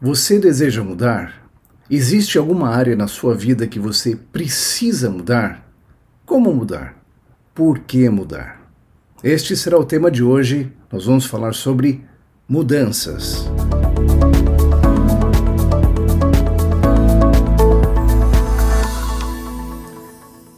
Você deseja mudar? Existe alguma área na sua vida que você precisa mudar? Como mudar? Por que mudar? Este será o tema de hoje. Nós vamos falar sobre mudanças.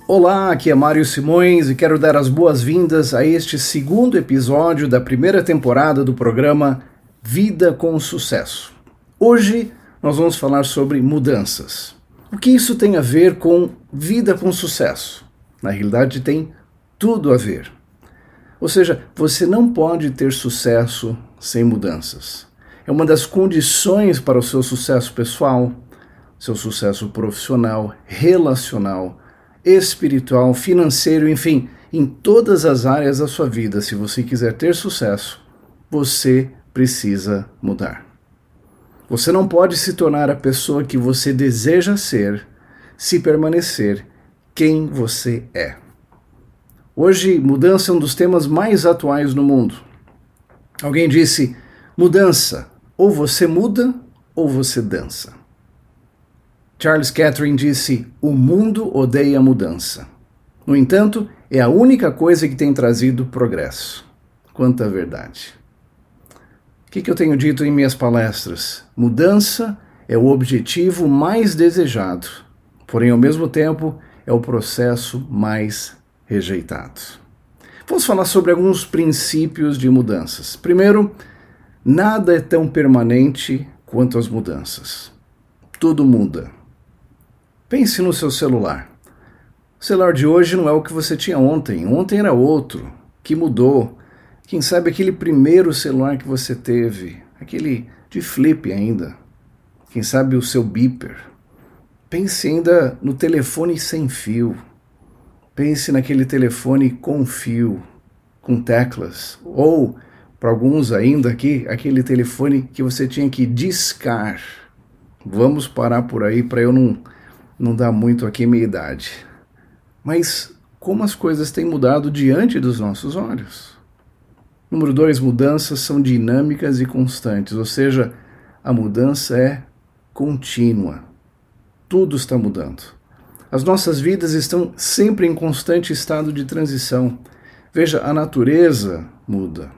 Olá, aqui é Mário Simões e quero dar as boas-vindas a este segundo episódio da primeira temporada do programa Vida com Sucesso. Hoje nós vamos falar sobre mudanças. O que isso tem a ver com vida com sucesso? Na realidade, tem tudo a ver. Ou seja, você não pode ter sucesso sem mudanças. É uma das condições para o seu sucesso pessoal, seu sucesso profissional, relacional, espiritual, financeiro, enfim, em todas as áreas da sua vida. Se você quiser ter sucesso, você precisa mudar. Você não pode se tornar a pessoa que você deseja ser se permanecer quem você é. Hoje, mudança é um dos temas mais atuais no mundo. Alguém disse: mudança, ou você muda ou você dança. Charles Catherine disse: o mundo odeia mudança. No entanto, é a única coisa que tem trazido progresso. Quanta verdade! O que, que eu tenho dito em minhas palestras? Mudança é o objetivo mais desejado, porém, ao mesmo tempo, é o processo mais rejeitado. Vamos falar sobre alguns princípios de mudanças. Primeiro, nada é tão permanente quanto as mudanças. Tudo muda. Pense no seu celular. O celular de hoje não é o que você tinha ontem. Ontem era outro, que mudou. Quem sabe aquele primeiro celular que você teve, aquele de flip ainda. Quem sabe o seu beeper. Pense ainda no telefone sem fio. Pense naquele telefone com fio, com teclas. Ou, para alguns ainda aqui, aquele telefone que você tinha que discar. Vamos parar por aí para eu não, não dar muito aqui minha idade. Mas como as coisas têm mudado diante dos nossos olhos. Número dois, mudanças são dinâmicas e constantes, ou seja, a mudança é contínua. Tudo está mudando. As nossas vidas estão sempre em constante estado de transição. Veja, a natureza muda.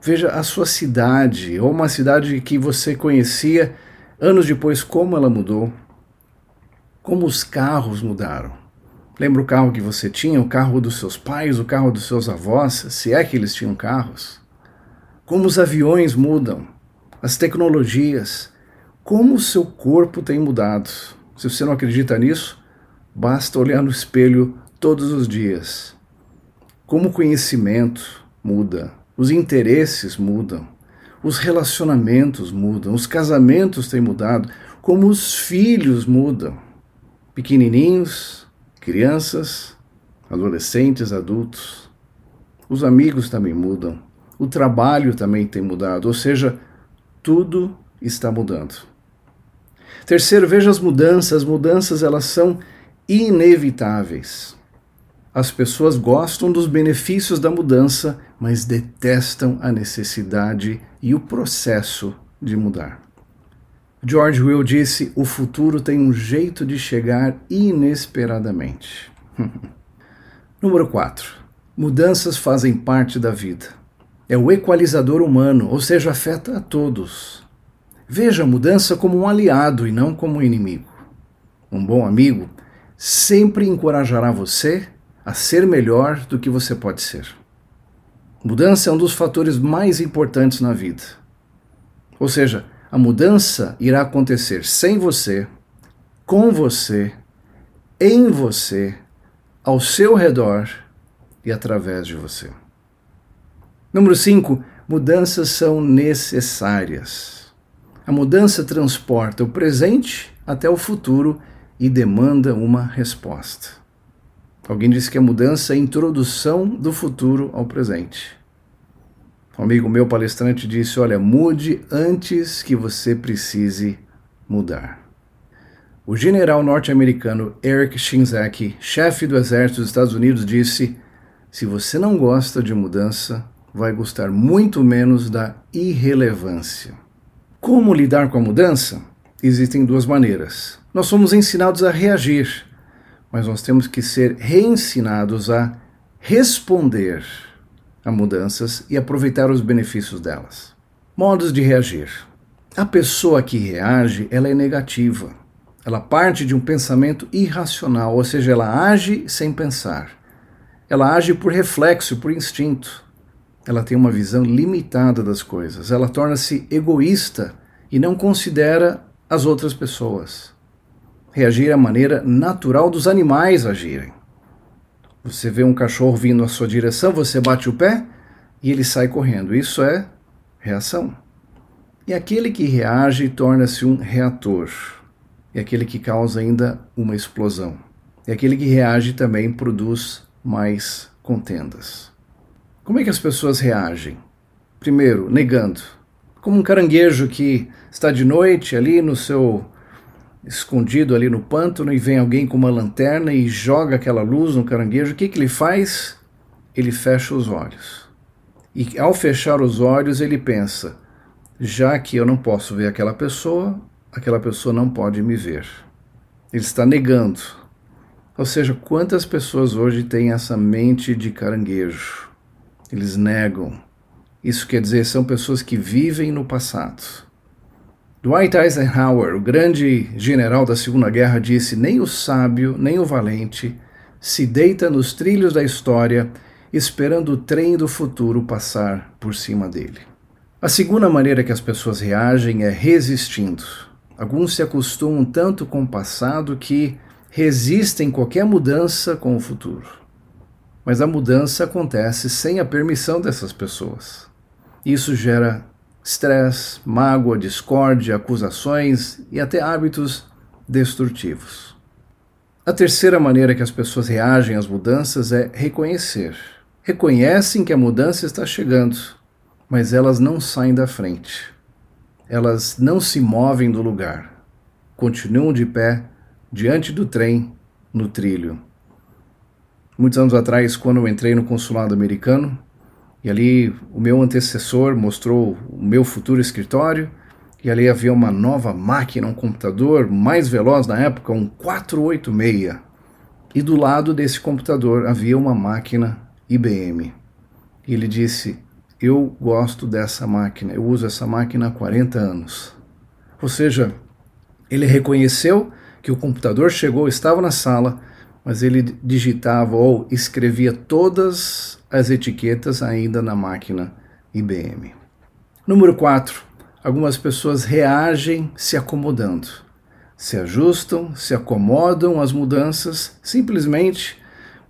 Veja a sua cidade, ou uma cidade que você conhecia anos depois, como ela mudou. Como os carros mudaram Lembra o carro que você tinha, o carro dos seus pais, o carro dos seus avós, se é que eles tinham carros? Como os aviões mudam, as tecnologias, como o seu corpo tem mudado. Se você não acredita nisso, basta olhar no espelho todos os dias. Como o conhecimento muda, os interesses mudam, os relacionamentos mudam, os casamentos têm mudado, como os filhos mudam. Pequenininhos, crianças, adolescentes, adultos. Os amigos também mudam. O trabalho também tem mudado, ou seja, tudo está mudando. Terceiro, veja as mudanças. As mudanças elas são inevitáveis. As pessoas gostam dos benefícios da mudança, mas detestam a necessidade e o processo de mudar. George Will disse: o futuro tem um jeito de chegar inesperadamente. Número 4. Mudanças fazem parte da vida. É o equalizador humano, ou seja, afeta a todos. Veja a mudança como um aliado e não como um inimigo. Um bom amigo sempre encorajará você a ser melhor do que você pode ser. Mudança é um dos fatores mais importantes na vida. Ou seja, a mudança irá acontecer sem você, com você, em você, ao seu redor e através de você. Número 5. Mudanças são necessárias. A mudança transporta o presente até o futuro e demanda uma resposta. Alguém disse que a mudança é a introdução do futuro ao presente. Um amigo meu palestrante disse: Olha, mude antes que você precise mudar. O general norte-americano Eric Shinzaki, chefe do exército dos Estados Unidos, disse: Se você não gosta de mudança, vai gostar muito menos da irrelevância. Como lidar com a mudança? Existem duas maneiras. Nós somos ensinados a reagir, mas nós temos que ser reensinados a responder a mudanças e aproveitar os benefícios delas. Modos de reagir. A pessoa que reage, ela é negativa. Ela parte de um pensamento irracional, ou seja, ela age sem pensar. Ela age por reflexo, por instinto. Ela tem uma visão limitada das coisas. Ela torna-se egoísta e não considera as outras pessoas. Reagir é a maneira natural dos animais agirem. Você vê um cachorro vindo à sua direção, você bate o pé e ele sai correndo. Isso é reação. E aquele que reage torna-se um reator. E aquele que causa ainda uma explosão. E aquele que reage também produz mais contendas. Como é que as pessoas reagem? Primeiro, negando. Como um caranguejo que está de noite ali no seu escondido ali no pântano e vem alguém com uma lanterna e joga aquela luz no caranguejo, o que, que ele faz? Ele fecha os olhos. E ao fechar os olhos, ele pensa: já que eu não posso ver aquela pessoa, aquela pessoa não pode me ver. Ele está negando. Ou seja, quantas pessoas hoje têm essa mente de caranguejo? Eles negam. Isso quer dizer, são pessoas que vivem no passado. Dwight Eisenhower, o grande general da Segunda Guerra, disse: Nem o sábio, nem o valente se deita nos trilhos da história esperando o trem do futuro passar por cima dele. A segunda maneira que as pessoas reagem é resistindo. Alguns se acostumam tanto com o passado que resistem qualquer mudança com o futuro. Mas a mudança acontece sem a permissão dessas pessoas. Isso gera estresse, mágoa, discórdia, acusações e até hábitos destrutivos. A terceira maneira que as pessoas reagem às mudanças é reconhecer. Reconhecem que a mudança está chegando mas elas não saem da frente. Elas não se movem do lugar. Continuam de pé diante do trem no trilho. Muitos anos atrás, quando eu entrei no consulado americano, e ali o meu antecessor mostrou o meu futuro escritório, e ali havia uma nova máquina, um computador mais veloz na época, um 486. E do lado desse computador havia uma máquina IBM. E ele disse: eu gosto dessa máquina, eu uso essa máquina há 40 anos. Ou seja, ele reconheceu que o computador chegou, estava na sala, mas ele digitava ou escrevia todas as etiquetas ainda na máquina IBM. Número 4. Algumas pessoas reagem se acomodando. Se ajustam, se acomodam às mudanças simplesmente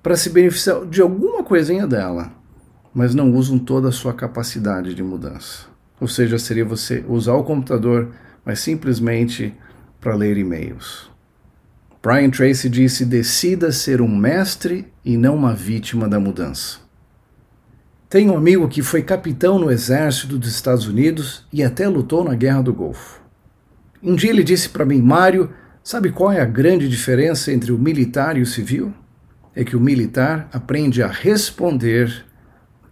para se beneficiar de alguma coisinha dela mas não usam toda a sua capacidade de mudança. Ou seja, seria você usar o computador, mas simplesmente para ler e-mails. Brian Tracy disse: decida ser um mestre e não uma vítima da mudança. Tenho um amigo que foi capitão no exército dos Estados Unidos e até lutou na Guerra do Golfo. Um dia ele disse para mim, Mário, sabe qual é a grande diferença entre o militar e o civil? É que o militar aprende a responder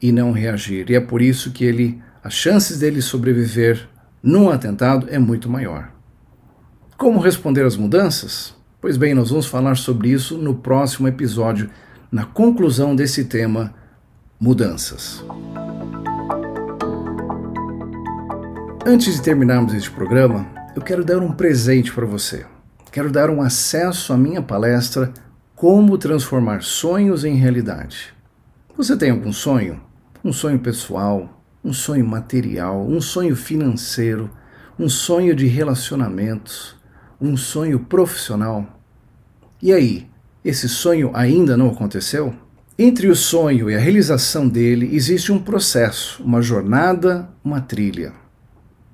e não reagir. E é por isso que ele, as chances dele sobreviver num atentado é muito maior. Como responder às mudanças? Pois bem, nós vamos falar sobre isso no próximo episódio, na conclusão desse tema, mudanças. Antes de terminarmos este programa, eu quero dar um presente para você. Quero dar um acesso à minha palestra Como Transformar Sonhos em Realidade. Você tem algum sonho? um sonho pessoal, um sonho material, um sonho financeiro, um sonho de relacionamentos, um sonho profissional. E aí, esse sonho ainda não aconteceu? Entre o sonho e a realização dele existe um processo, uma jornada, uma trilha.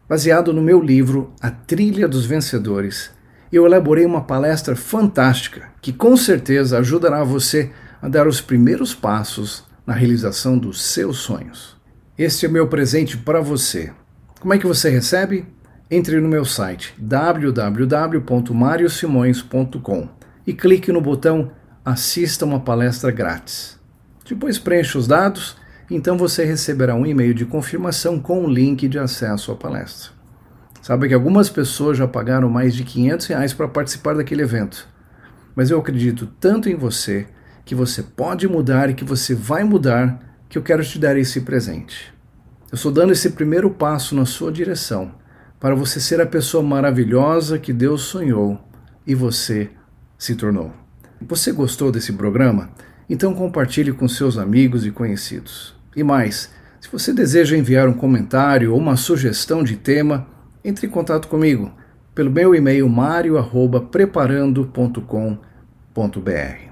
Baseado no meu livro A Trilha dos Vencedores, eu elaborei uma palestra fantástica que com certeza ajudará você a dar os primeiros passos na realização dos seus sonhos. Este é meu presente para você. Como é que você recebe? Entre no meu site www.mariosimões.com e clique no botão Assista uma palestra grátis. Depois preencha os dados, então você receberá um e-mail de confirmação com o link de acesso à palestra. Sabe que algumas pessoas já pagaram mais de 500 reais para participar daquele evento. Mas eu acredito tanto em você que você pode mudar e que você vai mudar que eu quero te dar esse presente. Eu estou dando esse primeiro passo na sua direção para você ser a pessoa maravilhosa que Deus sonhou e você se tornou. Você gostou desse programa? Então compartilhe com seus amigos e conhecidos. E mais, se você deseja enviar um comentário ou uma sugestão de tema, entre em contato comigo pelo meu e-mail mario@preparando.com.br.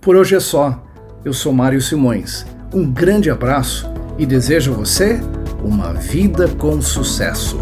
Por hoje é só. Eu sou Mário Simões. Um grande abraço e desejo a você uma vida com sucesso.